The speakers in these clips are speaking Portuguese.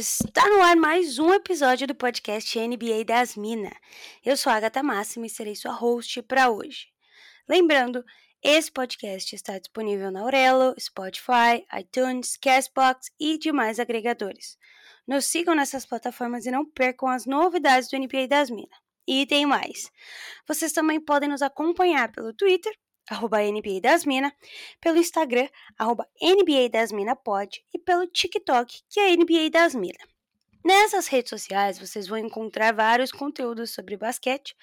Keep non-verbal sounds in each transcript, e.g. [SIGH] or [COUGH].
Está no ar mais um episódio do podcast NBA das Minas. Eu sou a Agatha Máxima e serei sua host para hoje. Lembrando, esse podcast está disponível na Aurelo, Spotify, iTunes, Castbox e demais agregadores. Nos sigam nessas plataformas e não percam as novidades do NBA das Minas. E tem mais. Vocês também podem nos acompanhar pelo Twitter, arroba NBA das Minas, pelo Instagram, arroba NBA das Minas Pod, e pelo TikTok, que é NBA das Minas. Nessas redes sociais vocês vão encontrar vários conteúdos sobre basquete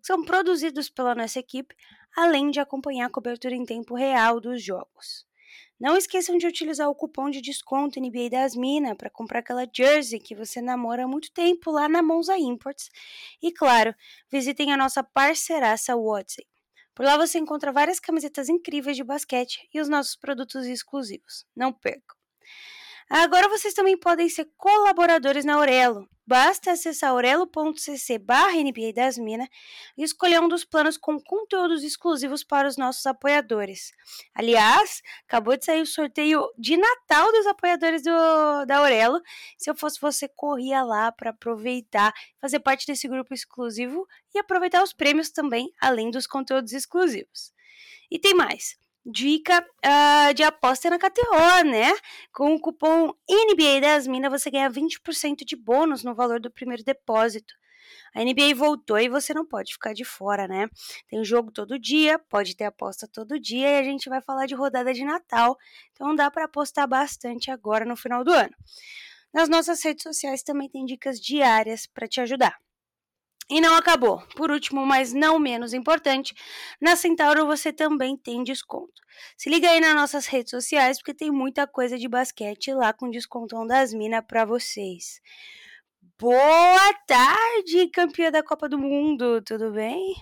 que são produzidos pela nossa equipe, além de acompanhar a cobertura em tempo real dos jogos. Não esqueçam de utilizar o cupom de desconto NBA das Minas para comprar aquela jersey que você namora há muito tempo lá na Monza Imports. E claro, visitem a nossa parceiraça WhatsApp. Por lá você encontra várias camisetas incríveis de basquete e os nossos produtos exclusivos. Não percam! Agora vocês também podem ser colaboradores na Aurelo. Basta acessar aurelo.cc barra NBA das Minas e escolher um dos planos com conteúdos exclusivos para os nossos apoiadores. Aliás, acabou de sair o sorteio de Natal dos apoiadores do, da Aurelo. Se eu fosse você, corria lá para aproveitar, fazer parte desse grupo exclusivo e aproveitar os prêmios também, além dos conteúdos exclusivos. E tem mais dica uh, de aposta na KTO, né? Com o cupom NBA das Minas você ganha 20% de bônus no valor do primeiro depósito. A NBA voltou e você não pode ficar de fora, né? Tem jogo todo dia, pode ter aposta todo dia e a gente vai falar de rodada de Natal, então dá para apostar bastante agora no final do ano. Nas nossas redes sociais também tem dicas diárias para te ajudar. E não acabou. Por último, mas não menos importante, na Centauro você também tem desconto. Se liga aí nas nossas redes sociais porque tem muita coisa de basquete lá com descontão das minas para vocês. Boa tarde, campeã da Copa do Mundo, tudo bem?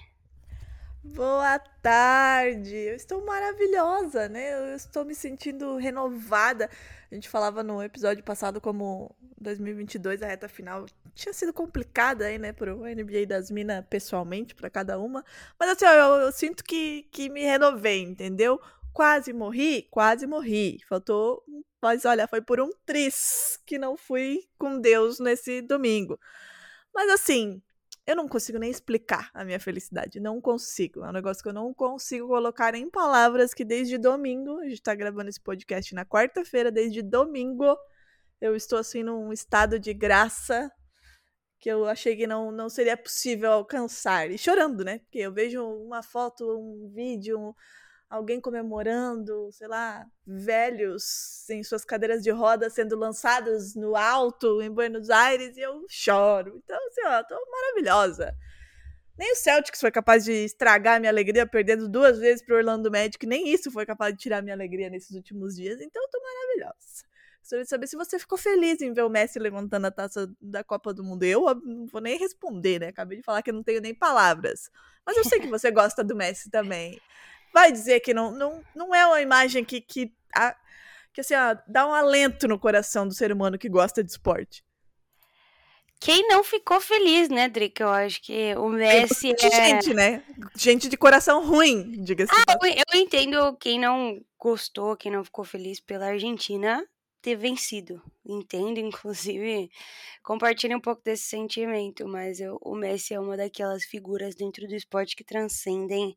Boa tarde! Eu estou maravilhosa, né? Eu estou me sentindo renovada. A gente falava no episódio passado como 2022, a reta final, tinha sido complicada aí, né, pro NBA das Minas pessoalmente, para cada uma. Mas assim, ó, eu, eu, sinto que, que me renovei, entendeu? Quase morri, quase morri. Faltou, mas olha, foi por um tris que não fui com Deus nesse domingo. Mas assim, eu não consigo nem explicar a minha felicidade. Não consigo. É um negócio que eu não consigo colocar em palavras que desde domingo, a gente tá gravando esse podcast na quarta-feira, desde domingo, eu estou assim num estado de graça que eu achei que não, não seria possível alcançar. E chorando, né? Porque eu vejo uma foto, um vídeo, um, alguém comemorando, sei lá, velhos em suas cadeiras de roda sendo lançados no alto em Buenos Aires e eu choro. Então, assim, ó, tô maravilhosa. Nem o Celtics foi capaz de estragar minha alegria perdendo duas vezes pro Orlando Magic, nem isso foi capaz de tirar minha alegria nesses últimos dias, então eu tô maravilhosa. Gostaria de saber se você ficou feliz em ver o Messi levantando a taça da Copa do Mundo. Eu não vou nem responder, né? Acabei de falar que eu não tenho nem palavras. Mas eu sei que você gosta do Messi também. Vai dizer que não, não, não é uma imagem que, que, a, que assim, ó, dá um alento no coração do ser humano que gosta de esporte. Quem não ficou feliz, né, Drick? Eu acho que o Messi é... gente, né? Gente de coração ruim, diga-se. Ah, eu, eu entendo quem não gostou, quem não ficou feliz pela Argentina ter vencido. Entendo, inclusive, compartilho um pouco desse sentimento, mas eu, o Messi é uma daquelas figuras dentro do esporte que transcendem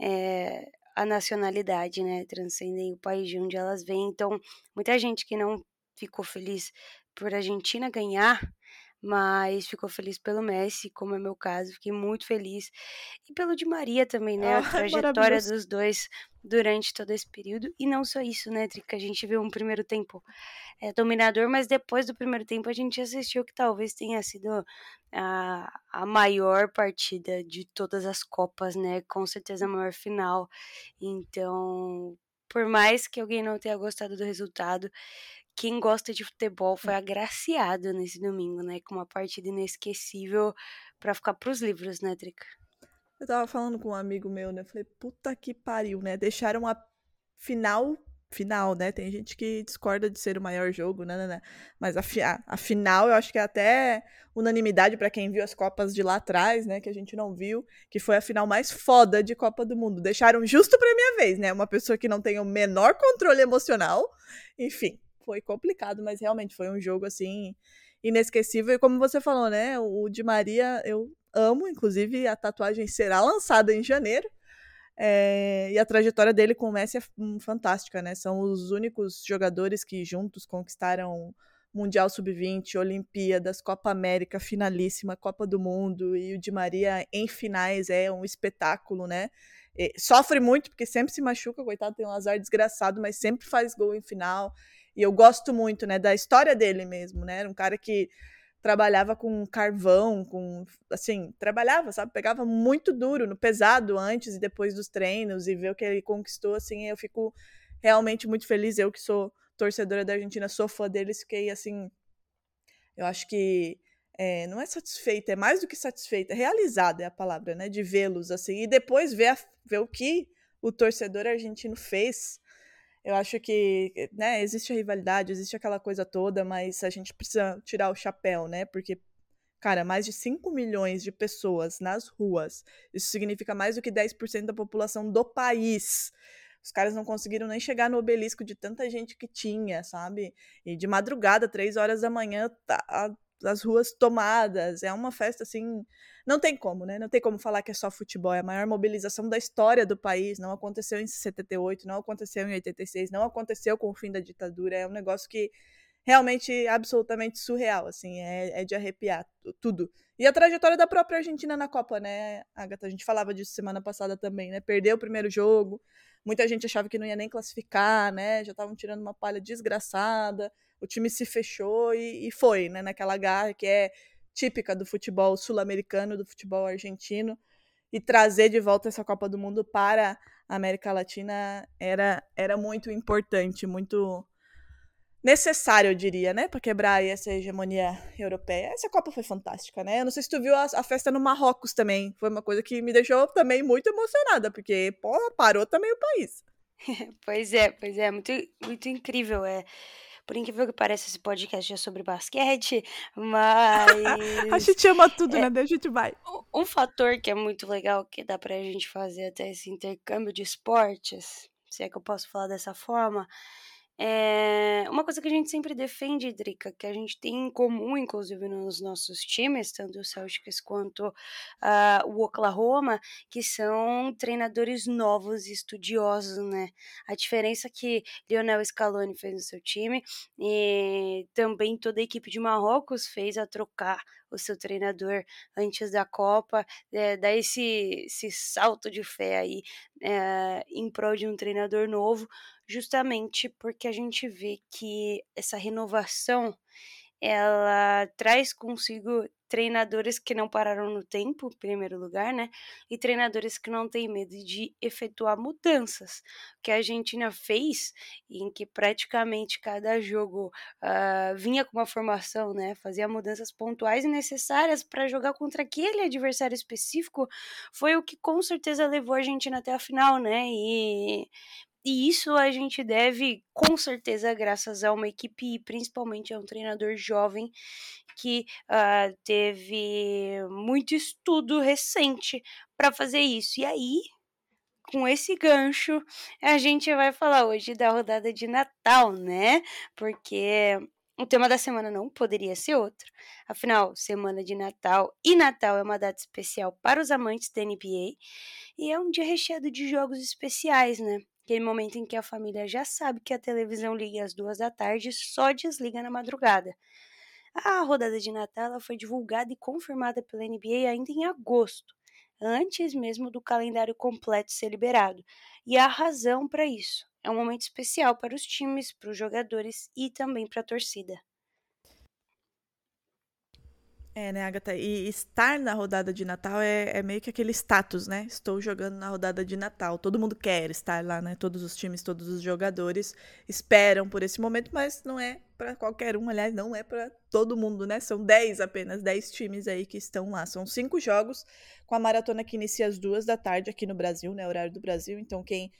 é, a nacionalidade, né? Transcendem o país de onde elas vêm. Então, muita gente que não ficou feliz por a Argentina ganhar, mas ficou feliz pelo Messi, como é meu caso, fiquei muito feliz. E pelo Di Maria também, né? a Oh, [LAUGHS] trajetória dos dois durante todo esse período. E não só isso, né, Trica? A gente viu um primeiro tempo é, dominador, mas depois do primeiro tempo a gente assistiu que talvez tenha sido a, a maior partida de todas as Copas, né? Com certeza a maior final. Então, por mais que alguém não tenha gostado do resultado, quem gosta de futebol foi agraciado nesse domingo, né? Com uma partida inesquecível para ficar pros livros, né, Trica? Eu tava falando com um amigo meu, né? Falei, puta que pariu, né? Deixaram a final final, né? Tem gente que discorda de ser o maior jogo, né? né, né. Mas a, fi a, final, eu acho que é até unanimidade para quem viu as Copas de lá atrás, né? Que a gente não viu, que foi a final mais foda de Copa do Mundo. Deixaram justo pra minha vez, né? Uma pessoa que não tem o menor controle emocional. Enfim, foi complicado, mas realmente foi um jogo assim inesquecível. E como você falou, né? O Di Maria eu amo, inclusive a tatuagem será lançada em janeiro. É, e a trajetória dele com o Messi é fantástica, né? São os únicos jogadores que juntos conquistaram Mundial Sub-20, Olimpíadas, Copa América, finalíssima, Copa do Mundo, e o Di Maria em finais é um espetáculo, né? E sofre muito porque sempre se machuca, coitado, tem um azar desgraçado, mas sempre faz gol em final. E eu gosto muito, né, da história dele mesmo, né? Era um cara que trabalhava com carvão, com assim, trabalhava, sabe? Pegava muito duro no pesado antes e depois dos treinos e ver o que ele conquistou, assim, eu fico realmente muito feliz. Eu que sou torcedora da Argentina, sou fã deles, fiquei assim, eu acho que é, não é satisfeita, é mais do que satisfeita, é realizada é a palavra, né? De vê-los assim e depois ver, a, ver o que o torcedor argentino fez eu acho que, né, existe a rivalidade, existe aquela coisa toda, mas a gente precisa tirar o chapéu, né? Porque, cara, mais de 5 milhões de pessoas nas ruas, isso significa mais do que 10% da população do país. Os caras não conseguiram nem chegar no obelisco de tanta gente que tinha, sabe? E de madrugada, três horas da manhã, tá, as ruas tomadas. É uma festa assim. Não tem como, né? Não tem como falar que é só futebol. É a maior mobilização da história do país. Não aconteceu em 78, não aconteceu em 86, não aconteceu com o fim da ditadura. É um negócio que realmente absolutamente surreal, assim, é, é, de arrepiar tudo. E a trajetória da própria Argentina na Copa, né, Agatha? A gente falava disso semana passada também, né? Perdeu o primeiro jogo, muita gente achava que não ia nem classificar, né? Já estavam tirando uma palha desgraçada o time se fechou e, e foi, né, naquela garra que é típica do futebol sul-americano, do futebol argentino, e trazer de volta essa Copa do Mundo para a América Latina era, era muito importante, muito necessário, eu diria, né, para quebrar essa hegemonia europeia. Essa Copa foi fantástica, né? Eu não sei se tu viu a, a, festa no Marrocos também, foi uma coisa que me deixou também muito emocionada, porque, porra, parou também o país. [LAUGHS] pois é, pois é, muito, muito incrível, é por incrível que pareça, esse podcast é sobre basquete, [LAUGHS] mas. a gente ama tudo, é, né? A gente vai. Um fator que é muito legal, que dá pra gente fazer até esse intercâmbio de esportes, se é que eu posso falar dessa forma, é uma coisa que a gente sempre defende, Drica, que a gente tem em comum, inclusive, nos nossos times, tanto o Celtics quanto uh, o Oklahoma, que são treinadores novos e estudiosos, né? A diferença que Lionel Scaloni fez no seu time e também toda a equipe de Marrocos fez a trocar o seu treinador antes da Copa, é, esse, esse salto de fé aí é, em prol de um treinador novo, justamente porque a gente vê que essa renovação ela traz consigo treinadores que não pararam no tempo, em primeiro lugar, né? E treinadores que não têm medo de efetuar mudanças. O que a Argentina fez, em que praticamente cada jogo uh, vinha com uma formação, né? Fazia mudanças pontuais e necessárias para jogar contra aquele adversário específico, foi o que com certeza levou a Argentina até a final, né? E e isso a gente deve, com certeza, graças a uma equipe e principalmente a um treinador jovem que uh, teve muito estudo recente para fazer isso. E aí, com esse gancho, a gente vai falar hoje da rodada de Natal, né? Porque o tema da semana não poderia ser outro. Afinal, semana de Natal e Natal é uma data especial para os amantes da NBA e é um dia recheado de jogos especiais, né? Aquele momento em que a família já sabe que a televisão liga às duas da tarde e só desliga na madrugada. A rodada de Natal foi divulgada e confirmada pela NBA ainda em agosto. antes mesmo do calendário completo ser liberado. E há razão para isso. É um momento especial para os times, para os jogadores e também para a torcida. É, né, Agatha? E estar na rodada de Natal é, é, meio que aquele status, né? Estou jogando na rodada de Natal. Todo mundo quer estar lá, né? Todos os times, todos os jogadores esperam por esse momento, mas não é para qualquer um, aliás, não é para todo mundo, né? São 10 apenas, 10 times aí que estão lá. São cinco jogos com a maratona que inicia às duas da tarde aqui no Brasil, né? Horário do Brasil. Então, quem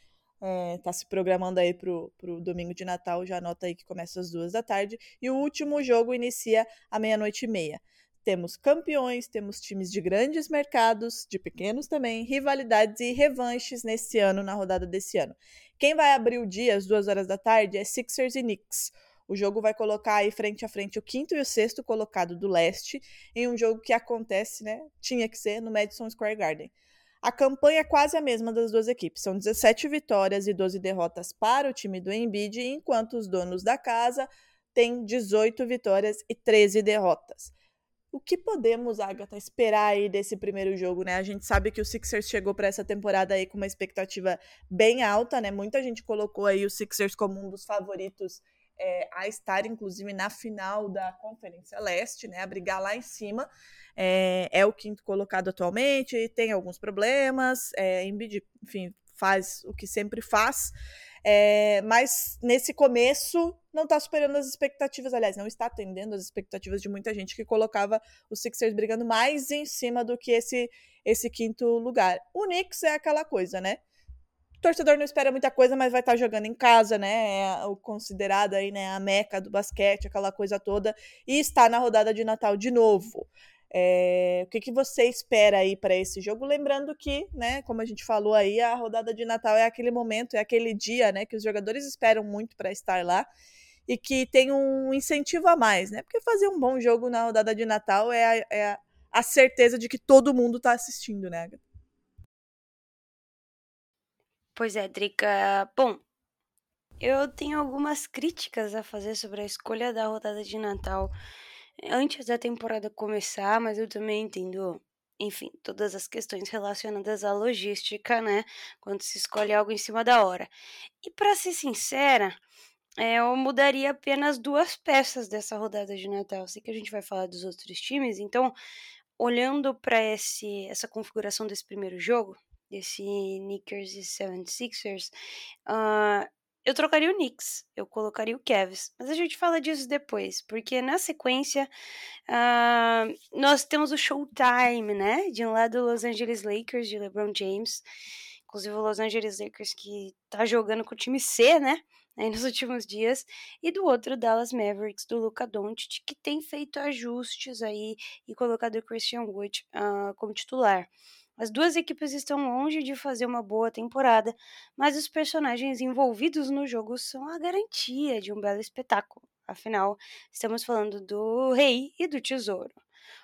está é, se programando aí pro, pro domingo de Natal, já anota aí que começa às duas da tarde. E o último jogo inicia à meia-noite e meia. Temos campeões, temos times de grandes mercados, de pequenos também, rivalidades e revanches nesse ano, na rodada desse ano. Quem vai abrir o dia às duas horas da tarde é Sixers e Knicks. O jogo vai colocar aí frente a frente o quinto e o sexto colocado do leste, em um jogo que acontece, né? Tinha que ser no Madison Square Garden. A campanha é quase a mesma das duas equipes. São 17 vitórias e 12 derrotas para o time do Embiid, enquanto os donos da casa têm 18 vitórias e 13 derrotas. O que podemos, Agatha, esperar aí desse primeiro jogo, né? A gente sabe que o Sixers chegou para essa temporada aí com uma expectativa bem alta, né? Muita gente colocou aí o Sixers como um dos favoritos é, a estar, inclusive, na final da Conferência Leste, né? A brigar lá em cima. É, é o quinto colocado atualmente, tem alguns problemas, é, enfim, faz o que sempre faz. É, mas nesse começo não está superando as expectativas, aliás, não está atendendo as expectativas de muita gente que colocava os Sixers brigando mais em cima do que esse, esse quinto lugar. O Knicks é aquela coisa, né? O torcedor não espera muita coisa, mas vai estar tá jogando em casa, né? É o considerado aí, né, a meca do basquete, aquela coisa toda, e está na rodada de Natal de novo. É, o que, que você espera aí para esse jogo? Lembrando que, né, como a gente falou aí, a rodada de Natal é aquele momento, é aquele dia, né, que os jogadores esperam muito para estar lá e que tem um incentivo a mais, né? Porque fazer um bom jogo na rodada de Natal é a, é a certeza de que todo mundo está assistindo, né? Pois é, Drica. Bom, eu tenho algumas críticas a fazer sobre a escolha da rodada de Natal antes da temporada começar, mas eu também entendo, enfim, todas as questões relacionadas à logística, né? Quando se escolhe algo em cima da hora. E para ser sincera, é, eu mudaria apenas duas peças dessa rodada de Natal. Sei que a gente vai falar dos outros times, então, olhando para essa configuração desse primeiro jogo, desse Knickers e 76ers, uh, eu trocaria o Knicks, eu colocaria o Cavs, mas a gente fala disso depois, porque na sequência uh, nós temos o Showtime, né? De um lado Los Angeles Lakers de LeBron James, inclusive o Los Angeles Lakers que tá jogando com o time C, né? Aí nos [LAUGHS] últimos dias, e do outro Dallas Mavericks do Luca Doncic, que tem feito ajustes aí e colocado o Christian Wood uh, como titular. As duas equipes estão longe de fazer uma boa temporada, mas os personagens envolvidos no jogo são a garantia de um belo espetáculo. Afinal, estamos falando do Rei e do Tesouro.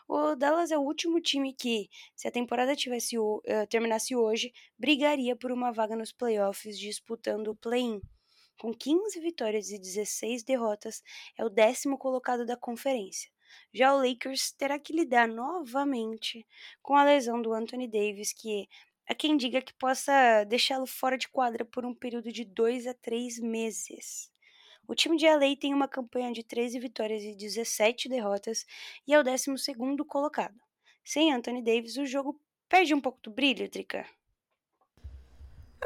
O Dallas é o último time que, se a temporada tivesse uh, terminasse hoje, brigaria por uma vaga nos playoffs disputando o play-in. Com 15 vitórias e 16 derrotas, é o décimo colocado da conferência. Já o Lakers terá que lidar novamente com a lesão do Anthony Davis, que há quem diga que possa deixá-lo fora de quadra por um período de 2 a 3 meses. O time de LA tem uma campanha de 13 vitórias e 17 derrotas e é o 12 colocado. Sem Anthony Davis, o jogo perde um pouco do brilho, Drica.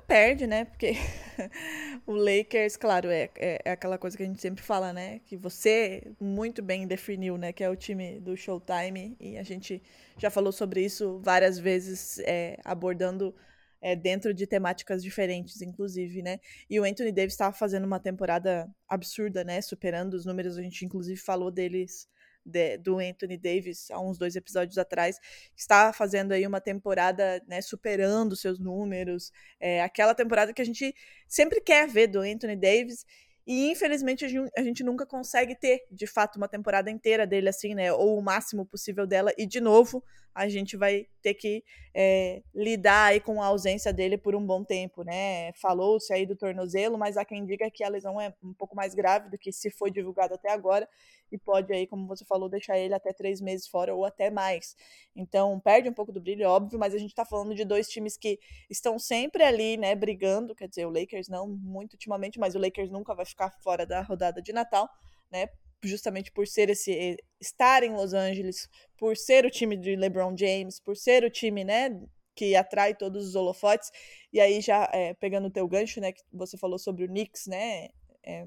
Perde, né? Porque [LAUGHS] o Lakers, claro, é, é, é, aquela coisa que a gente sempre fala, né? Que você muito bem definiu, né? Que é o time do Showtime. E a gente já falou sobre isso várias vezes, é, abordando é, dentro de temáticas diferentes, inclusive, né? E o Anthony Davis estava fazendo uma temporada absurda, né? Superando os números, a gente inclusive falou deles de, do Anthony Davis há uns dois episódios atrás, está fazendo aí uma temporada, né, superando seus números, é, aquela temporada que a gente sempre quer ver do Anthony Davis, e infelizmente a gente nunca consegue ter, de fato, uma temporada inteira dele assim, né? Ou o máximo possível dela. E de novo, a gente vai ter que é, lidar aí com a ausência dele por um bom tempo, né? Falou-se aí do tornozelo, mas há quem diga que a lesão é um pouco mais grave do que se foi divulgado até agora e pode aí, como você falou, deixar ele até três meses fora ou até mais. Então perde um pouco do brilho, óbvio, mas a gente tá falando de dois times que estão sempre ali, né, brigando. Quer dizer, o Lakers não muito ultimamente, mas o Lakers nunca vai ficar fora da rodada de Natal, né? Justamente por ser esse estar em Los Angeles, por ser o time de LeBron James, por ser o time, né, que atrai todos os holofotes. E aí já é, pegando o teu gancho, né, que você falou sobre o Knicks, né, é,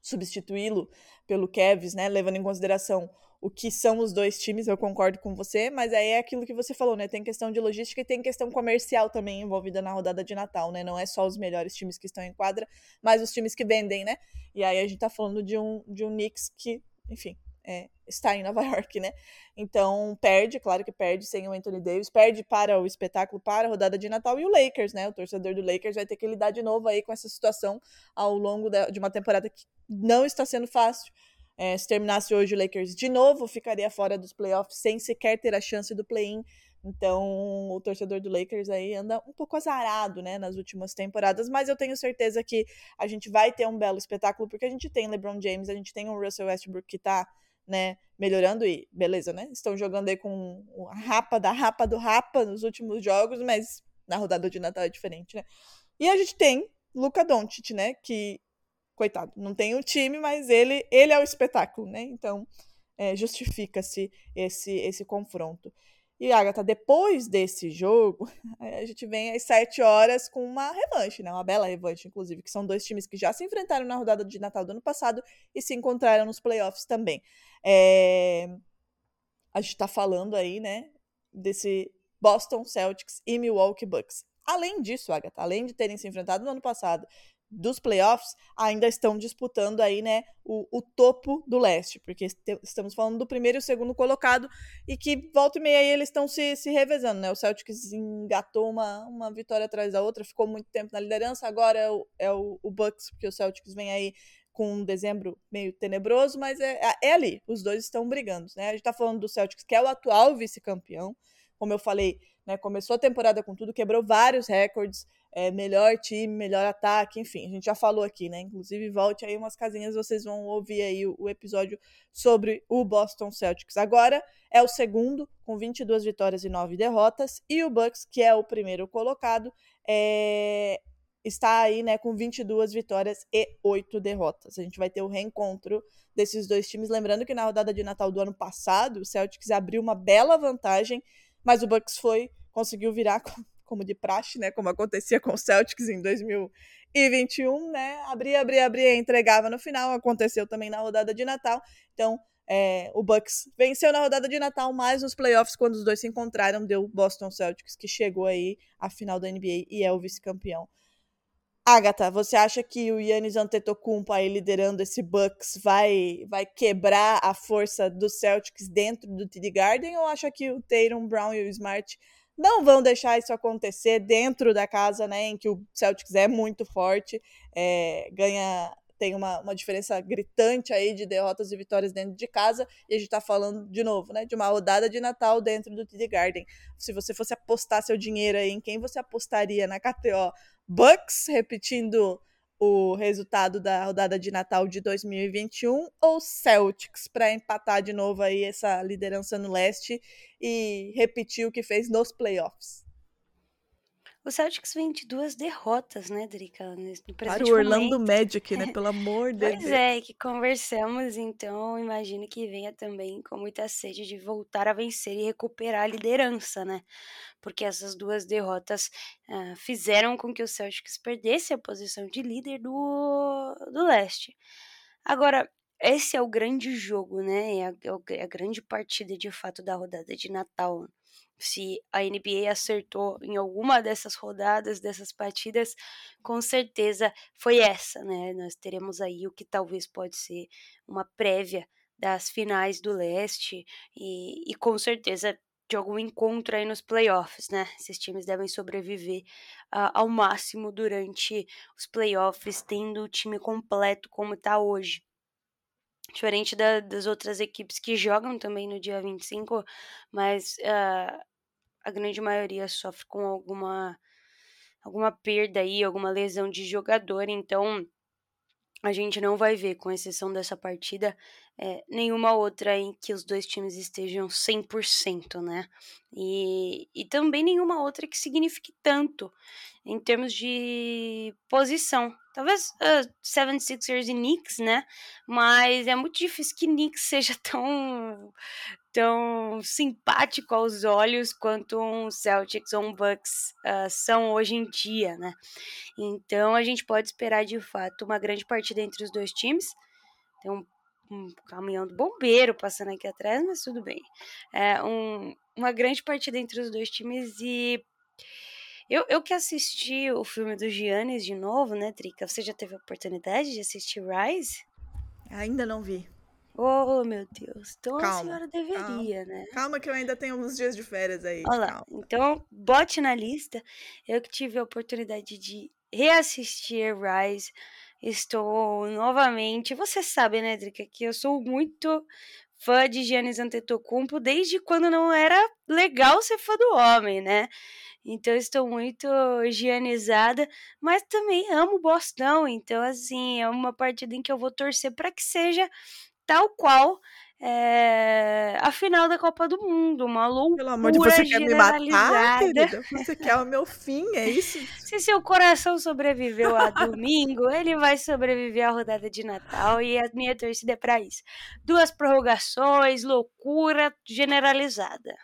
substituí-lo pelo Kevs, né, levando em consideração o que são os dois times, eu concordo com você, mas aí é aquilo que você falou, né? Tem questão de logística e tem questão comercial também envolvida na rodada de Natal, né? Não é só os melhores times que estão em quadra, mas os times que vendem, né? E aí a gente tá falando de um, de um Knicks que, enfim, é, está em Nova [LAUGHS] York, né? Então perde, claro que perde sem o Anthony Davis, perde para o espetáculo, para a rodada de Natal e o Lakers, né? O torcedor do Lakers vai ter que lidar de novo aí com essa situação ao longo de uma temporada que não está sendo fácil. É, se terminasse hoje o Lakers de novo, ficaria fora dos playoffs sem sequer ter a chance do play-in. Então, o torcedor do Lakers aí anda um pouco azarado, né, nas últimas temporadas, mas eu tenho certeza que a gente vai ter um belo espetáculo, porque a gente tem LeBron James, a gente tem o Russell Westbrook que tá, né, melhorando e beleza, né? Estão jogando aí com a rapa da rapa do rapa nos últimos jogos, mas na rodada de Natal é diferente, né? E a gente tem Luca Doncic, né, que coitado, não tem o um time, mas ele, ele é o espetáculo, né? Então, é, justifica-se esse, esse confronto. E, Agatha, depois desse jogo, [LAUGHS] a gente vem às sete horas com uma revanche, né? Uma bela revanche, inclusive, que são dois times que já se enfrentaram na rodada de Natal do ano passado e se encontraram nos playoffs também. É... A gente tá falando aí, né, desse Boston Celtics e Milwaukee Bucks. Além disso, Agatha, além de terem se enfrentado no ano passado dos playoffs ainda estão disputando aí, né, o, o topo do leste, porque estamos falando do primeiro e segundo colocado e que volta e meia aí eles estão se, se revezando, né? O Celtics engatou uma, uma vitória atrás da outra, ficou muito tempo na liderança, agora é o, é o, o Bucks, porque o Celtics vem aí com um dezembro meio tenebroso, mas é, é, é ali, os dois estão brigando, né? A gente tá falando do Celtics, que é o atual vice-campeão, como eu falei, né, começou a temporada com tudo, quebrou vários recordes, é, melhor time, melhor ataque, enfim, a gente já falou aqui, né? Inclusive, volte aí umas casinhas, vocês vão ouvir aí o, o episódio sobre o Boston Celtics. Agora é o segundo, com 22 vitórias e 9 derrotas, e o Bucks, que é o primeiro colocado, é, está aí, né, com 22 vitórias e 8 derrotas. A gente vai ter o reencontro desses dois times, lembrando que na rodada de Natal do ano passado, o Celtics abriu uma bela vantagem, mas o Bucks foi conseguiu virar [LAUGHS] como de praxe, né? Como acontecia com o Celtics em 2021, né? Abria, abria, abria, entregava no final. Aconteceu também na rodada de Natal. Então, é, o Bucks venceu na rodada de Natal, mas nos playoffs, quando os dois se encontraram, deu Boston Celtics, que chegou aí à final da NBA e é o vice-campeão. Agatha, você acha que o Yannis Antetokounmpo aí liderando esse Bucks vai vai quebrar a força dos Celtics dentro do TD Garden ou acha que o Tatum Brown e o Smart não vão deixar isso acontecer dentro da casa, né, em que o Celtics é muito forte, é, ganha tem uma, uma diferença gritante aí de derrotas e vitórias dentro de casa, e a gente tá falando de novo, né, de uma rodada de Natal dentro do TD Garden. Se você fosse apostar seu dinheiro aí, em quem você apostaria na KTO? Bucks repetindo o resultado da rodada de Natal de 2021 ou Celtics para empatar de novo aí essa liderança no leste e repetir o que fez nos playoffs? O Celtics vem de duas derrotas, né, Drica? No Para o Orlando momento. Magic, né? [LAUGHS] Pelo amor de Deus. Pois é, que conversamos, então imagino que venha também com muita sede de voltar a vencer e recuperar a liderança, né? Porque essas duas derrotas uh, fizeram com que o Celtics perdesse a posição de líder do, do leste. Agora, esse é o grande jogo, né? É a, é a grande partida de fato da rodada de Natal se a NBA acertou em alguma dessas rodadas, dessas partidas, com certeza foi essa, né? Nós teremos aí o que talvez pode ser uma prévia das finais do leste e, e com certeza de algum encontro aí nos playoffs, né? Esses times devem sobreviver uh, ao máximo durante os playoffs, tendo o time completo como está hoje. Diferente da, das outras equipes que jogam também no dia 25, mas uh, a grande maioria sofre com alguma, alguma perda aí, alguma lesão de jogador, então a gente não vai ver, com exceção dessa partida, é, nenhuma outra em que os dois times estejam 100%, né? E, e também nenhuma outra que signifique tanto em termos de posição. Talvez uh, 76ers e Knicks, né? Mas é muito difícil que Knicks seja [LAUGHS] tão, tão simpático aos olhos quanto um Celtics ou um Bucks uh, são hoje em dia, né? Então a gente pode esperar de fato uma grande partida entre os dois times. Tem um, caminhão do bombeiro passando aqui atrás, mas tudo bem. É um, uma grande partida entre os dois times e eu, eu que assisti o filme do Giannis de novo, né, Trica? Você já teve a oportunidade de assistir Rise? Ainda não vi. Oh, meu Deus. Então calma, a senhora deveria, calma. né? Calma que eu ainda tenho uns dias de férias aí. Olha lá. Então, bote na lista. Eu que tive a oportunidade de reassistir Rise. Estou novamente. Você sabe, né, Drica, que eu sou muito fã de Giannis Antetokounmpo desde quando não era legal ser fã do homem, né? Então estou muito higienizada, mas também amo o Bostão. Então, assim, é uma partida em que eu vou torcer para que seja tal qual é, a final da Copa do Mundo, uma loucura Pelo amor de Deus, você quer me matar, querida? Você quer o meu fim, é [LAUGHS] isso? Se seu coração sobreviveu a domingo, ele vai sobreviver à rodada de Natal e a minha torcida é pra isso. Duas prorrogações, loucura generalizada.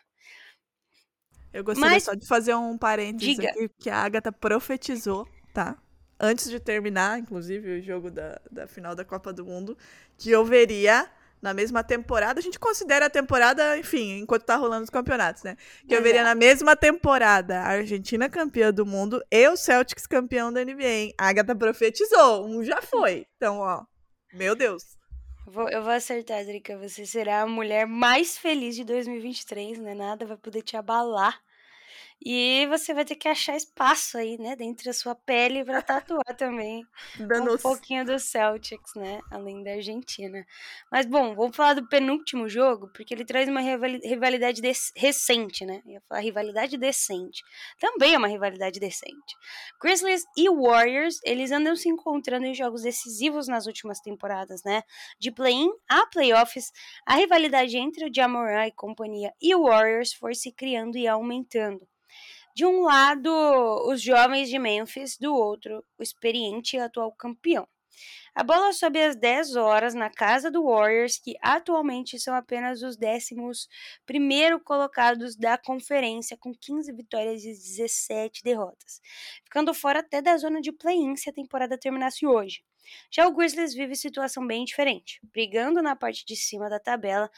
Eu gostaria Mas, só de fazer um parênteses diga. aqui, que a Agatha profetizou, tá? Antes de terminar, inclusive, o jogo da, da final da Copa do Mundo, que eu veria na mesma temporada. A gente considera a temporada, enfim, enquanto tá rolando os campeonatos, né? Que eu veria na mesma temporada a Argentina campeã do mundo e o Celtics campeão da NBA. Hein? A Agatha profetizou, um já foi. Então, ó, meu Deus. Vou, eu vou acertar, Drica. Você será a mulher mais feliz de 2023, né? Nada vai poder te abalar. E você vai ter que achar espaço aí, né, dentro da sua pele para tatuar também [LAUGHS] um pouquinho do Celtics, né, além da Argentina. Mas bom, vamos falar do penúltimo jogo, porque ele traz uma rivalidade recente, né? Eu ia falar rivalidade decente. Também é uma rivalidade decente. Grizzlies e Warriors, eles andam se encontrando em jogos decisivos nas últimas temporadas, né? De play-in a playoffs, a rivalidade entre o Jamoran e companhia e o Warriors foi se criando e aumentando. De um lado, os jovens de Memphis, do outro, o experiente e atual campeão. A bola sobe às 10 horas na casa do Warriors, que atualmente são apenas os décimos primeiro colocados da conferência, com 15 vitórias e 17 derrotas, ficando fora até da zona de play-in se a temporada terminasse hoje. Já o Grizzlies vive situação bem diferente. Brigando na parte de cima da tabela,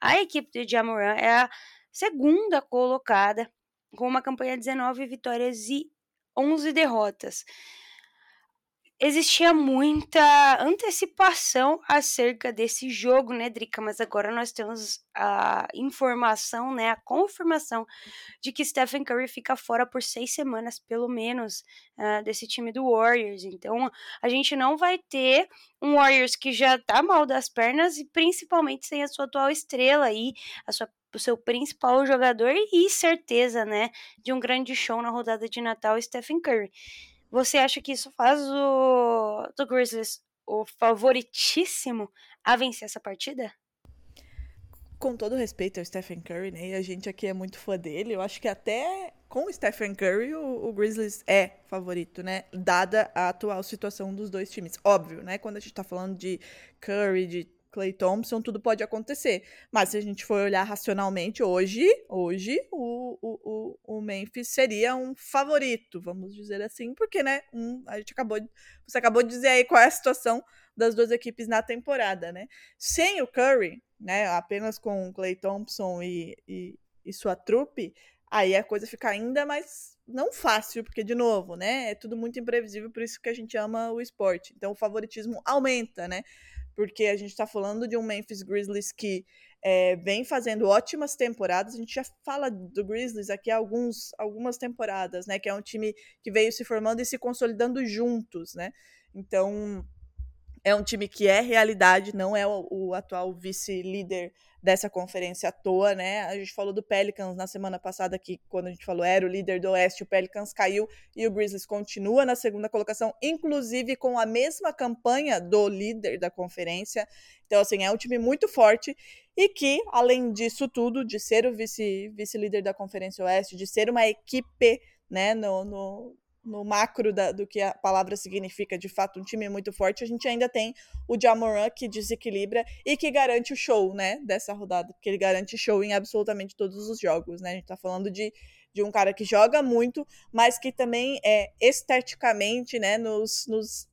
a equipe de Jamoran é a segunda colocada com uma campanha de 19 vitórias e 11 derrotas. Existia muita antecipação acerca desse jogo, né, Drica? Mas agora nós temos a informação, né, a confirmação de que Stephen Curry fica fora por seis semanas, pelo menos, uh, desse time do Warriors. Então, a gente não vai ter um Warriors que já tá mal das pernas e principalmente sem a sua atual estrela aí, a sua o seu principal jogador e certeza, né, de um grande show na rodada de Natal, Stephen Curry. Você acha que isso faz o do Grizzlies o favoritíssimo a vencer essa partida? Com todo respeito ao Stephen Curry, né? E a gente aqui é muito fã dele. Eu acho que até com o Stephen Curry o, o Grizzlies é favorito, né? Dada a atual situação dos dois times. Óbvio, né? Quando a gente tá falando de Curry, de Clay Thompson, tudo pode acontecer. Mas se a gente for olhar racionalmente, hoje, hoje o, o, o, Memphis seria um favorito, vamos dizer assim, porque, né, um, a gente acabou, você acabou de dizer aí qual é a situação das duas equipes na temporada, né? Sem o Curry, né, apenas com o Clay Thompson e, e, e sua trupe, aí a coisa fica ainda mais não fácil, porque, de novo, né? É tudo muito imprevisível, por isso que a gente ama o esporte. Então o favoritismo aumenta, né? Porque a gente está falando de um Memphis Grizzlies que é, vem fazendo ótimas temporadas. A gente já fala do Grizzlies aqui há alguns, algumas temporadas, né? Que é um time que veio se formando e se consolidando juntos, né? Então, é um time que é realidade, não é o, o atual vice-líder dessa conferência à toa, né? A gente falou do Pelicans na semana passada que quando a gente falou era o líder do Oeste, o Pelicans caiu e o Grizzlies continua na segunda colocação, inclusive com a mesma campanha do líder da conferência. Então assim, é um time muito forte e que, além disso tudo, de ser o vice vice-líder da conferência Oeste, de ser uma equipe, né, no, no no macro da, do que a palavra significa, de fato, um time muito forte, a gente ainda tem o Jamoran que desequilibra e que garante o show, né, dessa rodada, porque ele garante show em absolutamente todos os jogos, né? A gente tá falando de, de um cara que joga muito, mas que também é esteticamente, né, nos, nos,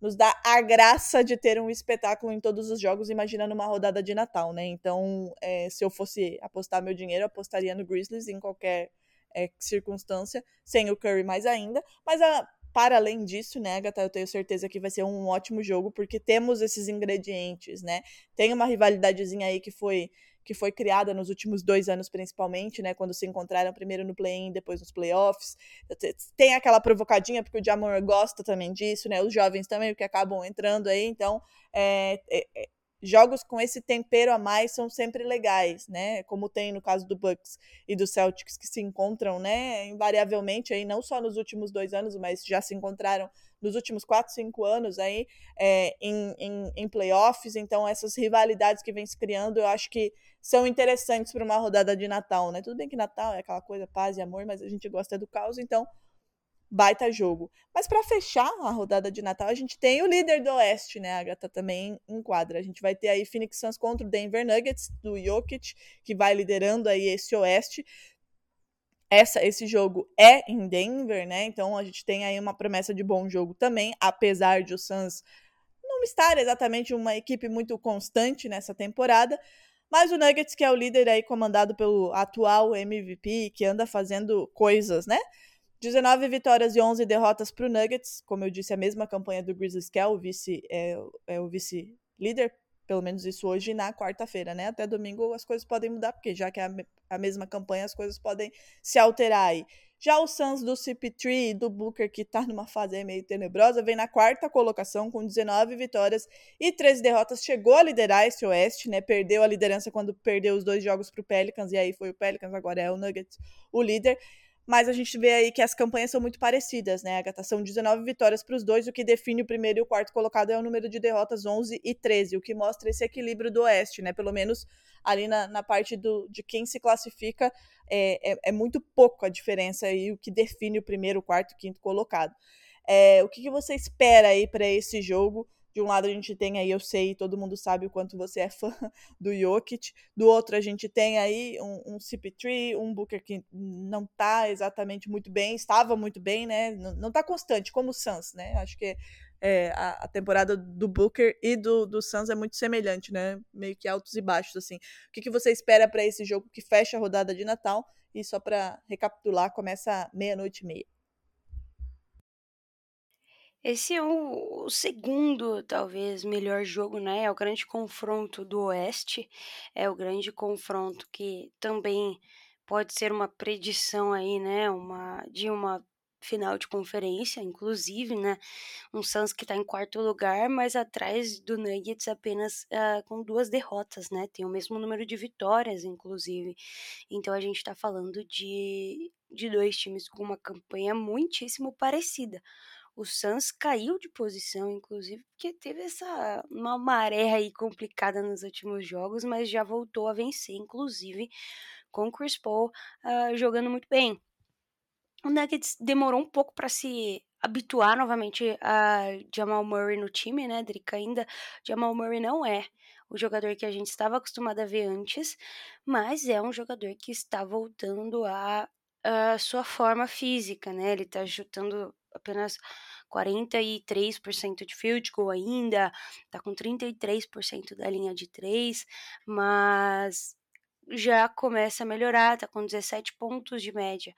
nos dá a graça de ter um espetáculo em todos os jogos, imaginando uma rodada de Natal, né? Então, é, se eu fosse apostar meu dinheiro, eu apostaria no Grizzlies em qualquer é, circunstância, sem o Curry mais ainda. Mas a, para além disso, né, Agatha, eu tenho certeza que vai ser um ótimo jogo, porque temos esses ingredientes, né? Tem uma rivalidadezinha aí que foi que foi criada nos últimos dois anos, principalmente, né? Quando se encontraram primeiro no play-in, depois nos playoffs. Tem aquela provocadinha, porque o Jamor gosta também disso, né? Os jovens também, que acabam entrando aí. Então, é, é, é jogos com esse tempero a mais são sempre legais, né? Como tem no caso do Bucks e do Celtics que se encontram, né? Invariavelmente aí não só nos últimos dois anos, mas já se encontraram nos últimos quatro, cinco anos aí é, em, em, em playoffs. Então essas rivalidades que vem se criando, eu acho que são interessantes para uma rodada de Natal, né? Tudo bem que Natal é aquela coisa paz e amor, mas a gente gosta do caos, então baita jogo. Mas para fechar a rodada de Natal, a gente tem o líder do Oeste, né? A Agatha também em quadra. A gente vai ter aí Phoenix Suns contra o Denver Nuggets do Jokic, que vai liderando aí esse Oeste. Essa, esse jogo é em Denver, né? Então a gente tem aí uma promessa de bom jogo também, apesar de o Suns não estar exatamente uma equipe muito constante nessa temporada. Mas o Nuggets, que é o líder aí comandado pelo atual MVP, que anda fazendo coisas, né? 19 vitórias e 11 derrotas para o Nuggets. Como eu disse, a mesma campanha do Grizzlies, que é o vice é, é o vice-líder. Pelo menos isso hoje na quarta-feira, né? Até domingo as coisas podem mudar, porque já que é a, a mesma campanha, as coisas podem se alterar aí. Já o Suns do CP3 e do Booker, que tá numa fase meio tenebrosa, vem na quarta colocação com 19 vitórias e 13 derrotas. Chegou a liderar esse Oeste, né? Perdeu a liderança quando perdeu os dois jogos pro Pelicans, e aí foi o Pelicans, agora é o Nuggets o líder mas a gente vê aí que as campanhas são muito parecidas, né, Agatha? São 19 vitórias para os dois, o que define o primeiro e o quarto colocado é o número de derrotas 11 e 13, o que mostra esse equilíbrio do Oeste, né? Pelo menos ali na, na parte do, de quem se classifica, é, é, é muito pouco a diferença aí, o que define o primeiro, quarto e quinto colocado. É, o que, que você espera aí para esse jogo? De um lado a gente tem aí, eu sei, todo mundo sabe o quanto você é fã [LAUGHS] do Jokic. Do outro a gente tem aí um, um CP3, um Booker que não tá exatamente muito bem, estava muito bem, né? Não, não tá constante, como o Suns, né? Acho que é, a, a, temporada do Booker e do, do Suns é muito semelhante, né? Meio que altos e baixos, assim. O que, que você espera para esse jogo que fecha a rodada de Natal? E só para recapitular, começa meia-noite e meia. Esse é o, o segundo, talvez, melhor jogo, né? É o grande confronto do Oeste. É o grande confronto que também pode ser uma predição aí, né? Uma, de uma final de conferência, inclusive, né? Um Suns que tá em quarto lugar, mas atrás do Nuggets apenas uh, com duas derrotas, né? Tem o mesmo número de vitórias, inclusive. Então a gente tá falando de, de dois times com uma campanha muitíssimo parecida. O Suns caiu de posição, inclusive, porque teve essa uma maré aí complicada nos últimos jogos, mas já voltou a vencer, inclusive com o Chris Paul uh, jogando muito bem. O Nuggets demorou um pouco para se habituar novamente a Jamal Murray no time, né, Drica? Ainda Jamal Murray não é o jogador que a gente estava acostumado a ver antes, mas é um jogador que está voltando a, a sua forma física, né? Ele está chutando apenas 43% de field goal ainda, tá com 33% da linha de 3, mas já começa a melhorar, tá com 17 pontos de média.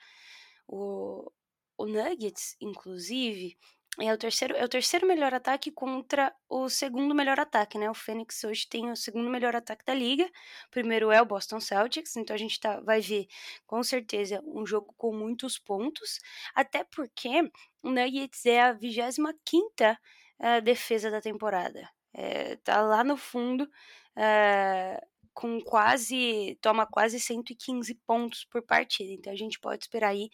O, o Nuggets, inclusive, é o terceiro, é o terceiro melhor ataque contra o segundo melhor ataque, né? O Phoenix hoje tem o segundo melhor ataque da liga. O primeiro é o Boston Celtics, então a gente tá, vai ver com certeza um jogo com muitos pontos, até porque o Nuggets é a 25 quinta uh, defesa da temporada. É, tá lá no fundo, uh, com quase. toma quase 115 pontos por partida. Então a gente pode esperar aí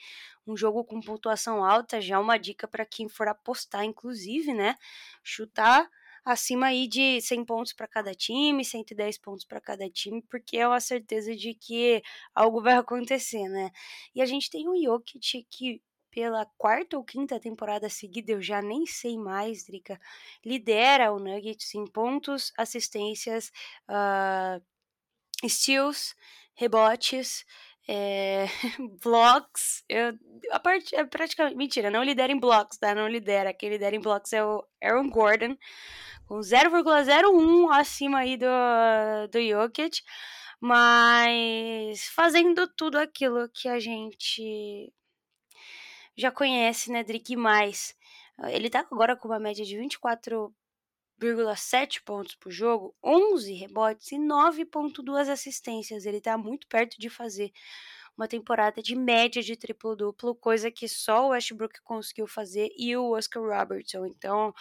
um jogo com pontuação alta, já uma dica para quem for apostar, inclusive, né? Chutar acima aí de 100 pontos para cada time, 110 pontos para cada time, porque é uma certeza de que algo vai [LAUGHS] acontecer, né? E a gente tem o Jokic que pela quarta ou quinta temporada seguida, eu já nem sei mais, Drica, lidera o Nuggets em pontos, assistências, uh, steals, rebotes, [LAUGHS] é, blocks. Eu, a parte é praticamente mentira, não lidera em blocks, tá? Não lidera. Quem lidera em blocks é o Aaron Gordon, com 0,01 acima aí do, do Jokic, mas fazendo tudo aquilo que a gente já conhece, né, Drick mais. Ele tá agora com uma média de 24,7 pontos por jogo, 11 rebotes e 9,2 assistências. Ele tá muito perto de fazer uma temporada de média de triplo-duplo, coisa que só o Westbrook conseguiu fazer e o Oscar Robertson. Então,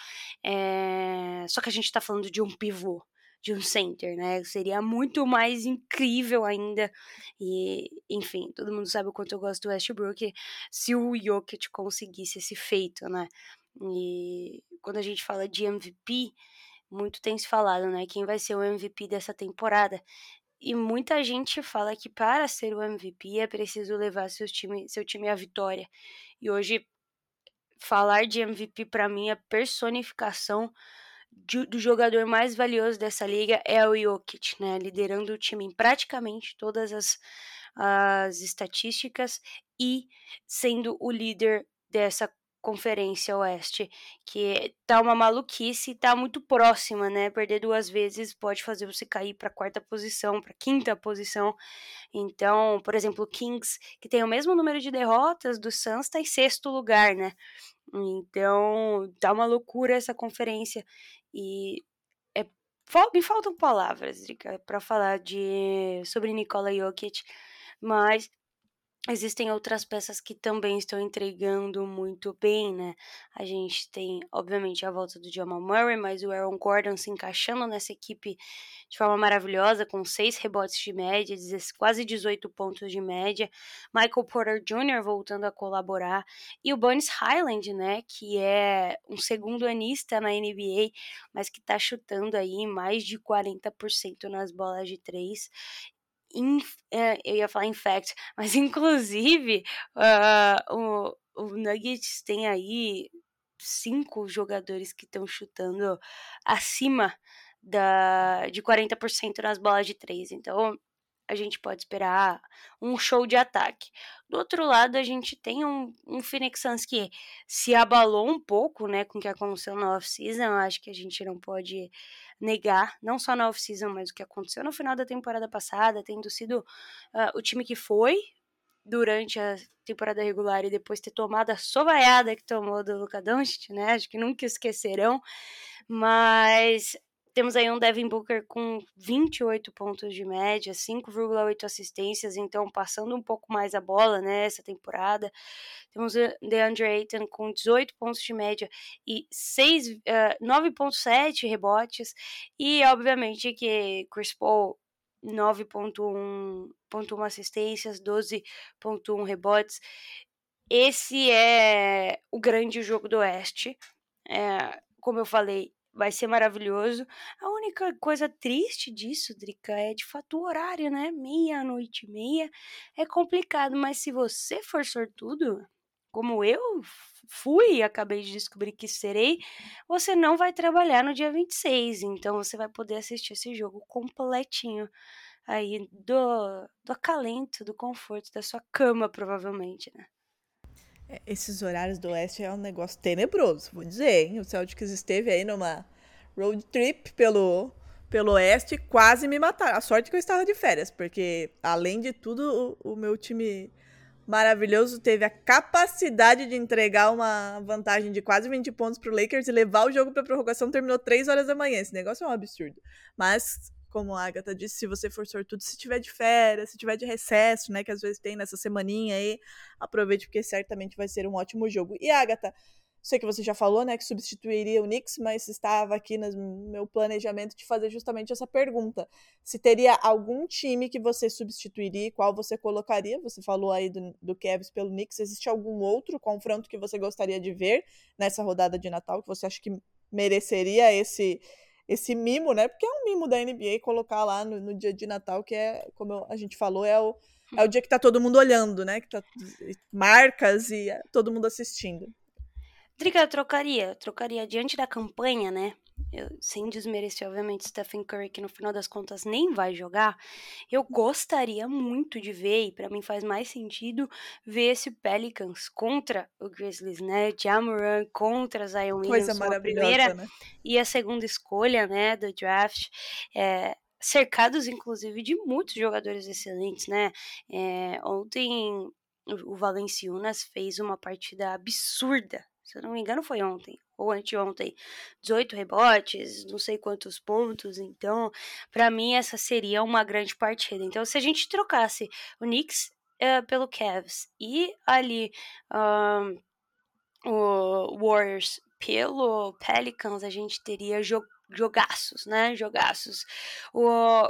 é... só que a gente tá falando de um pivô de um center, né? Seria muito mais incrível ainda. E, enfim, todo mundo sabe o quanto eu gosto do Westbrook se o Jokic conseguisse esse feito, né? E quando a gente fala de MVP, muito tem se falado, né? Quem vai ser o MVP dessa temporada? E muita gente fala que para ser o MVP é preciso levar seu time, seu time à vitória. E hoje falar de MVP para mim é personificação do jogador mais valioso dessa liga é o Jokic, né? Liderando o time em praticamente todas as, as estatísticas e sendo o líder dessa Conferência Oeste, que tá uma maluquice, tá muito próxima, né? Perder duas vezes pode fazer você cair para quarta posição, para quinta posição. Então, por exemplo, o Kings, que tem o mesmo número de derrotas do Suns, tá em sexto lugar, né? Então, tá uma loucura essa conferência. E é, me faltam palavras para falar de sobre Nikola Jokic, mas Existem outras peças que também estão entregando muito bem, né? A gente tem, obviamente, a volta do Jamal Murray, mas o Aaron Gordon se encaixando nessa equipe de forma maravilhosa, com seis rebotes de média, quase 18 pontos de média. Michael Porter Jr. voltando a colaborar. E o Bones Highland, né? Que é um segundo anista na NBA, mas que tá chutando aí mais de 40% nas bolas de três in, é, eu ia falar in fact, [LAUGHS] mas inclusive uh, o, o Nuggets tem aí cinco jogadores que estão chutando acima da, de 40% nas bolas de três. Então a gente pode esperar um show de ataque. Do outro lado, a gente tem um, um Phoenix Suns que se abalou um pouco, né, com o que aconteceu na off-season. Acho que a gente não pode negar, não só na off-season, mas o que aconteceu no final da temporada passada, tendo sido uh, o time que foi durante a temporada regular e depois ter tomado a sovaiada que tomou do Luka Doncic, né? Acho que nunca esquecerão. Mas temos aí um Devin Booker com 28 pontos de média, 5,8 assistências, então passando um pouco mais a bola nessa né, temporada. Temos DeAndre Ayton com 18 pontos de média e 6, uh, 9,7 rebotes. E obviamente que Chris Paul 9.1 assistências, 12.1 rebotes. Esse é o grande jogo do Oeste. É, como eu falei, vai ser maravilhoso. A única coisa triste disso, Drica, é de fato o horário, né? Meia-noite e meia é complicado, mas se você for sortudo, como eu fui e acabei de descobrir que serei, você não vai trabalhar no dia 26, então você vai poder assistir esse jogo completinho aí do, do acalento, do conforto da sua cama, provavelmente, né? É, esses horários do Oeste é um negócio tenebroso, vou dizer, hein? O Celtics esteve aí numa road trip pelo, pelo Oeste, quase me mataram. A sorte que eu estava de férias, porque, além de tudo, o, o meu time maravilhoso teve a capacidade de entregar uma vantagem de quase 20 pontos para o Lakers e levar o jogo para prorrogação. Terminou 3 horas da manhã. Esse negócio é um absurdo. Mas como a Agatha disse, se você for sortudo, se tiver de férias, se tiver de recesso, né, que às vezes tem nessa semaninha aí, aproveite porque certamente vai ser um ótimo jogo. E Agatha, Sei que você já falou, né, que substituiria o Knicks, mas estava aqui no meu planejamento de fazer justamente essa pergunta. Se teria algum time que você substituiria qual você colocaria? Você falou aí do, do Cavs pelo Knicks. Existe algum outro confronto que você gostaria de ver nessa rodada de Natal que você acha que mereceria esse esse mimo, né? Porque é um mimo da NBA colocar lá no, no dia de Natal, que é, como a gente falou, é o, é o dia que tá todo mundo olhando, né? Que tá marcas e é todo mundo assistindo. Drica, eu trocaria. Trocaria diante da campanha, né? Eu, sem desmerecer, obviamente, Stephen Curry, que no final das contas nem vai jogar, eu gostaria muito de ver, e para mim faz mais sentido, ver esse Pelicans contra o Grizzlies, né? Jamoran contra Zion Williams, Coisa maravilhosa, a primeira né? e a segunda escolha, né, do draft. É, cercados, inclusive, de muitos jogadores excelentes, né? É, ontem o Valenciunas fez uma partida absurda se eu não me engano foi ontem ou anteontem, 18 rebotes, não sei quantos pontos, então para mim essa seria uma grande partida. Então se a gente trocasse o Knicks uh, pelo Cavs e ali o Warriors pelo Pelicans, a gente teria jogo jogaços, né? Jogaços. O,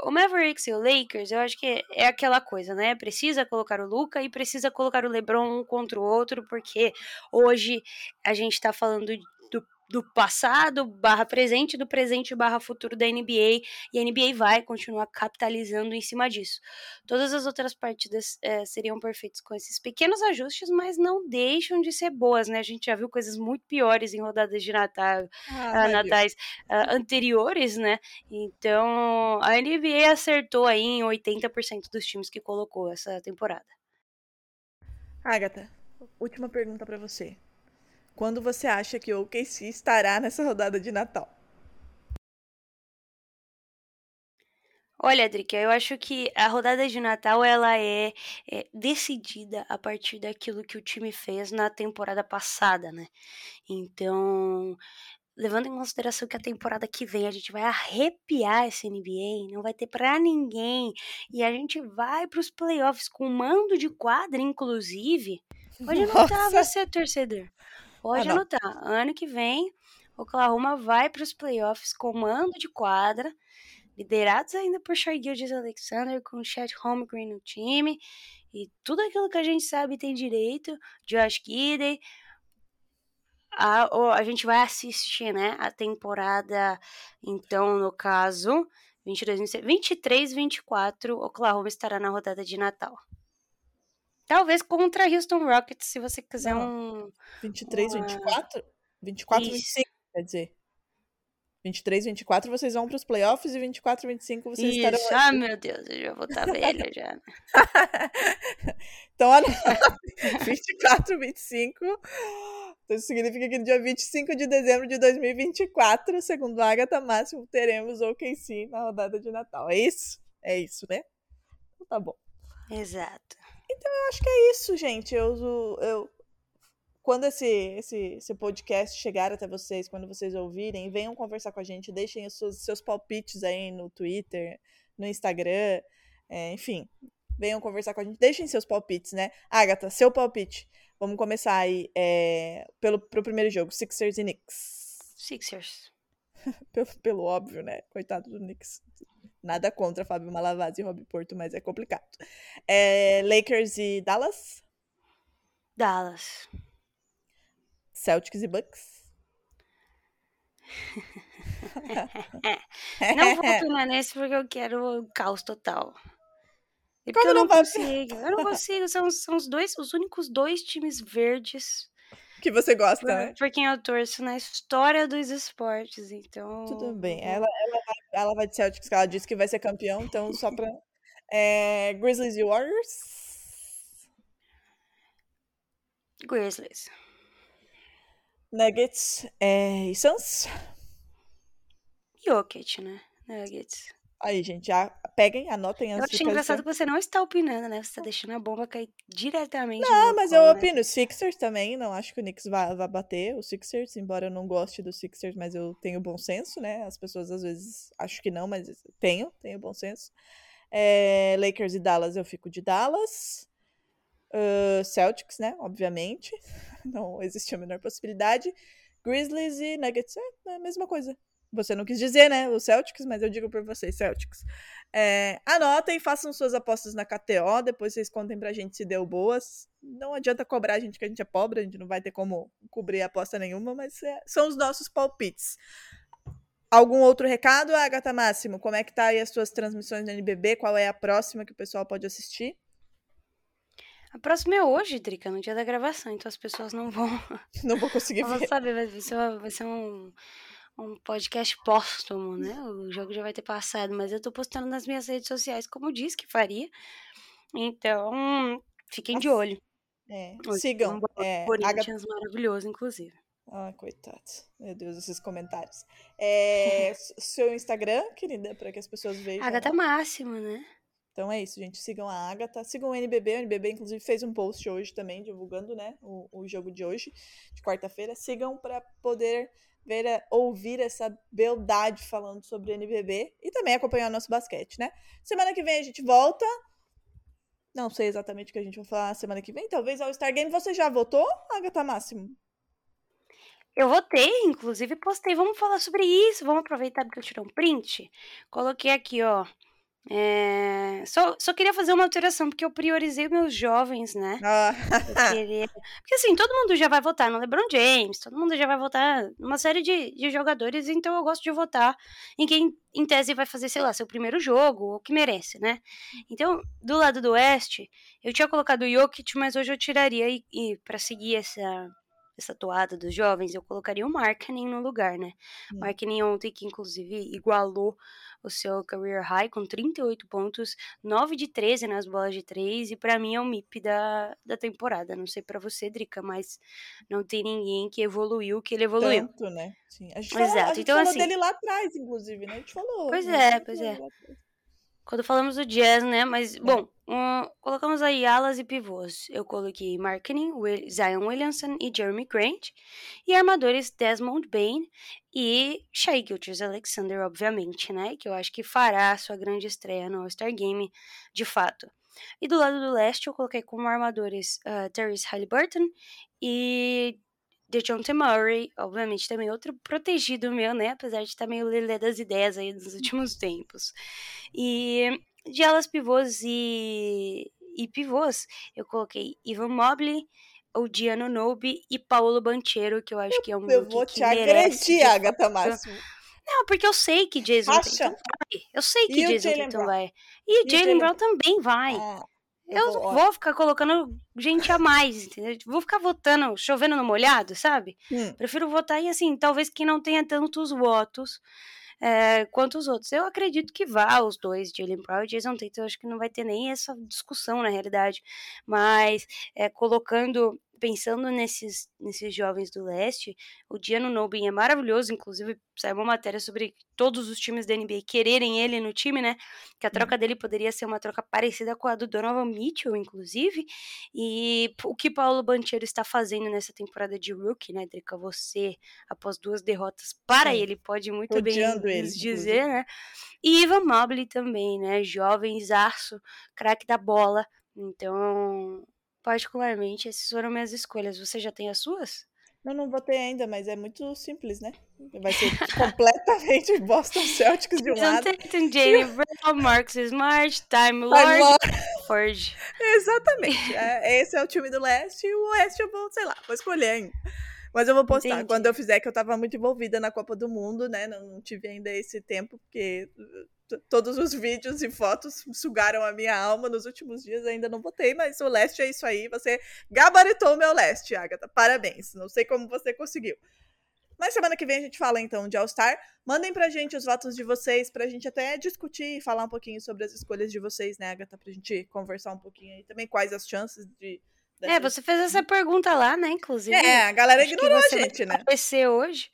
o Mavericks e o Lakers, eu acho que é aquela coisa, né? Precisa colocar o Luca e precisa colocar o LeBron um contra o outro, porque hoje a gente tá falando do passado barra presente, do presente barra futuro da NBA, e a NBA vai continuar capitalizando em cima disso. Todas as outras partidas é, seriam perfeitas com esses pequenos ajustes, mas não deixam de ser boas, né? A gente já viu coisas muito piores em rodadas de Natal, Ah, uh, natais uh, anteriores, né? Então, a NBA acertou aí em 80% dos times que colocou essa temporada. Agatha, última pergunta para você. Quando você acha que o OKC estará nessa rodada de Natal? Olha, Drica, eu acho que a rodada de Natal ela é, é, decidida a partir daquilo que o time fez na temporada passada, né? Então, levando em consideração que a temporada que vem a gente vai arrepiar essa NBA, não vai ter para ninguém, e a gente vai para os playoffs com mando de quadra, inclusive, pode anotar Nossa. você, torcedor. Pode Ah, não. anotar. Ano que vem, Oklahoma vai para os playoffs com mando de quadra, liderados ainda por Shai Alexander, com Chet Holmgren no time, e tudo aquilo que a gente sabe tem direito, Josh Giddey, a, a gente vai assistir, né, a temporada, então, no caso, 22, 26, 23, 24, Oklahoma estará na rodada de Natal. Talvez contra Houston Rockets, se você quiser Não. um... 23, Uma- 24? 24, Isso. 25, quer dizer. 23, 24 vocês vão para os playoffs e 24, 25 vocês estarão Isso, ah, meu Deus, eu já vou estar velha já. né? Então, anota 24, 25. Então, isso significa que no dia 25 de dezembro de 2024, segundo a Agatha Máximo, teremos o OKC na rodada de Natal. É isso? É isso, né? Então, tá bom. Exato. Eu acho que é isso, gente. Eu, eu, quando esse, esse, esse podcast chegar até vocês, quando vocês ouvirem, venham conversar com a gente, deixem os seus, seus palpites aí no Twitter, no Instagram, é, enfim, venham conversar com a gente, deixem seus palpites, né? Agatha, seu palpite. Vamos começar aí é, pelo pro primeiro jogo, Sixers e Knicks. Sixers. [LAUGHS] Pelo, pelo óbvio, né? Coitado do Knicks. Nada contra Fábio Malavaz e Rob Porto, mas é complicado. É, Lakers e Dallas, Dallas. Celtics e Bucks. [LAUGHS] Não vou opinar nesse porque eu quero caos total. E porque Como eu não não consigo. Eu não consigo. São, são os dois, os únicos dois times verdes que você gosta, por, né? por quem eu torço na história dos esportes. Então. Tudo bem. Ela, ela, vai, ela vai de Celtics, que ela disse que vai ser campeão, então só pra. É, Grizzlies e Warriors. Grizzlies. Nuggets é, e Suns. Jokic, né? Nuggets. Aí, gente, já peguem, anotem Eu antes de achei engraçado que você não está opinando, né? Você tá deixando a bomba cair diretamente. Não, mas eu né? opino. Sixers também, não acho que o Knicks vá, vá bater o Sixers, embora eu não goste do Sixers, mas eu tenho bom senso, né? As pessoas às vezes acham que não, mas tenho, tenho bom senso. É, Lakers e Dallas, eu fico de Dallas. Uh, Celtics, né? Obviamente. [LAUGHS] Não existe a menor possibilidade. Grizzlies e Nuggets é a mesma coisa. Você não quis dizer, né? O Celtics, mas eu digo por vocês, Celtics. É, anotem, façam suas apostas na KTO, depois vocês contem pra gente se deu boas. Não adianta cobrar a gente que a gente é pobre, a gente não vai ter como cobrir aposta nenhuma, mas é, são os nossos palpites. Algum outro recado, Agatha Máximo? Como é que tá aí as suas transmissões no NBB? Qual é a próxima que o pessoal pode assistir? A próxima é hoje, Drica, no dia da gravação, então as pessoas não vão. [LAUGHS] Não vou conseguir [LAUGHS] Vão ver. saber, vai ser, uma- vai ser um, um podcast póstumo, né? O jogo já vai ter passado, mas eu tô postando nas minhas redes sociais como disse que faria. Então, fiquem de olho. É, Hoje sigam. um É, Corinthians maravilhoso, inclusive. Ah, coitados. Meu Deus, esses comentários. É, [LAUGHS] seu Instagram, querida, para que as pessoas vejam. Agatha. Máximo, né? Então é isso, gente. Sigam a Agatha. Sigam o NBB. O NBB, inclusive, fez um post hoje também, divulgando né, o, o jogo de hoje, de quarta-feira. Sigam para poder ver, ouvir essa beldade falando sobre NBB e também acompanhar o nosso basquete, né? Semana que vem a gente volta. Não sei exatamente o que a gente vai falar semana que vem. Talvez ao Star Game. Você já votou, Agatha Máximo? Eu votei, inclusive postei. Vamos falar sobre isso. Vamos aproveitar porque eu tirei um print. Coloquei aqui, ó. É, Só, só queria fazer uma alteração, porque eu priorizei meus jovens, né? Ah, queria- [LAUGHS] Porque assim, todo mundo já vai votar no LeBron James, todo mundo já vai votar numa série de, de jogadores, então eu gosto de votar em quem, em tese, vai fazer, sei lá, seu primeiro jogo, o que merece, né? Então, do lado do Oeste, eu tinha colocado o Jokic, mas hoje eu tiraria, e, e para seguir essa, essa toada dos jovens, eu colocaria o Markkanen no lugar, né? Hum. Markkanen ontem, que inclusive igualou o seu career high com 38 pontos, 9 de 13 nas bolas de 3, e pra mim é o MIP da, da temporada. Não sei pra você, Drica, mas não tem ninguém que evoluiu o que ele evoluiu. Tanto, né? Sim. A gente Exato, falou, a gente então, falou assim- dele lá atrás, inclusive, né? A gente falou. Pois é, pois é. Quando falamos do Jazz, né? Mas, bom, hum, colocamos aí alas e pivôs. Eu coloquei Marketing, Will, Zion Williamson e Jeremy Grant. E armadores Desmond Bain e Shai Gilgeous Alexander, obviamente, né? Que eu acho que fará a sua grande estreia no All-Star Game, de fato. E do lado do leste, eu coloquei como armadores uh, Therese Halliburton e DeJounte Murray, obviamente também outro protegido meu, né? Apesar de estar meio lelé das ideias aí nos últimos tempos. E de alas pivôs e, e pivôs, eu coloquei Ivan Mobley, Odiano Nobe e Paulo Banchero, que eu acho que é um Eu vou que te agredir, Agatha. Máximo. Não, porque eu sei que Jason Acha? Tatum vai. Eu sei que E o Jason Tatum Brown? vai. E E o o Jalen Brown também vai. Ah, Eu vou- não vou ficar colocando gente a mais, entendeu? Vou ficar votando, chovendo no molhado, sabe? hum, Prefiro votar em, assim, talvez quem não tenha tantos votos é, quanto os outros. Eu acredito que vá os dois, Jalen Brown e Jason Tatum. Eu acho que não vai ter nem essa discussão, na realidade. Mas, é, colocando, pensando nesses, nesses jovens do leste, o Diano Nobin é maravilhoso. Inclusive, saiu uma matéria sobre todos os times da NBA quererem ele no time, né? Que a troca dele poderia ser uma troca parecida com a do Donovan Mitchell, inclusive. E o que Paulo Banchero está fazendo nessa temporada de rookie, né, Drica? Você, após duas derrotas para ele, pode muito bem Odiando ele, nos dizer, né? E Ivan Mobley também, né? Jovem, zaço, craque da bola. Então, particularmente, essas foram minhas escolhas. Você já tem as suas? Eu não votei ainda, mas é muito simples, né? Vai ser [LAUGHS] completamente Boston Celtics de um lado. Tatum, Jalen Brown, Marcus Smart, Time [LAUGHS] Lord. Ford. Exatamente. É, esse é o time do leste e o oeste eu vou, sei lá, vou escolher ainda. Mas eu vou postar Entendi. quando eu fizer, que eu tava muito envolvida na Copa do Mundo, né? Não, tive ainda esse tempo, porque t- todos os vídeos e fotos sugaram a minha alma nos últimos dias, ainda não votei, mas o leste é isso aí. Você gabaritou o meu leste, Agatha. Parabéns. Não sei como você conseguiu. Mas semana que vem a gente fala então de All-Star. Mandem pra gente os votos de vocês, pra gente até discutir e falar um pouquinho sobre as escolhas de vocês, né, Agatha? Pra gente conversar um pouquinho aí também, quais as chances de. É, você fez essa pergunta lá, né? Inclusive. É, a galera ignorou a gente, né? aparecer hoje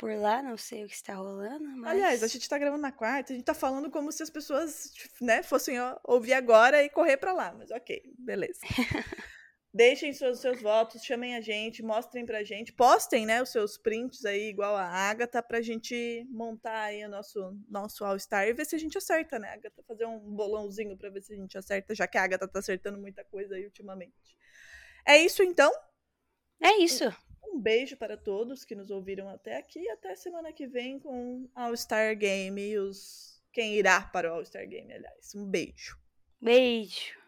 por lá, não sei o que está rolando, mas... Aliás, a gente tá gravando na quarta, a gente tá falando como se as pessoas, né, fossem ó, ouvir agora e correr pra lá. Mas ok, beleza. [LAUGHS] Deixem seus, seus votos, chamem a gente, mostrem pra gente, postem, né, os seus prints aí, igual a Agatha, pra gente montar aí o nosso, nosso All-Star e ver se a gente acerta, né, Agatha? Fazer um bolãozinho pra ver se a gente acerta, já que a Agatha tá acertando muita coisa aí ultimamente. É isso então? É isso. Um beijo para todos que nos ouviram até aqui. Até semana que vem com All-Star Game e os... quem irá para o All-Star Game, aliás. Um beijo. Beijo.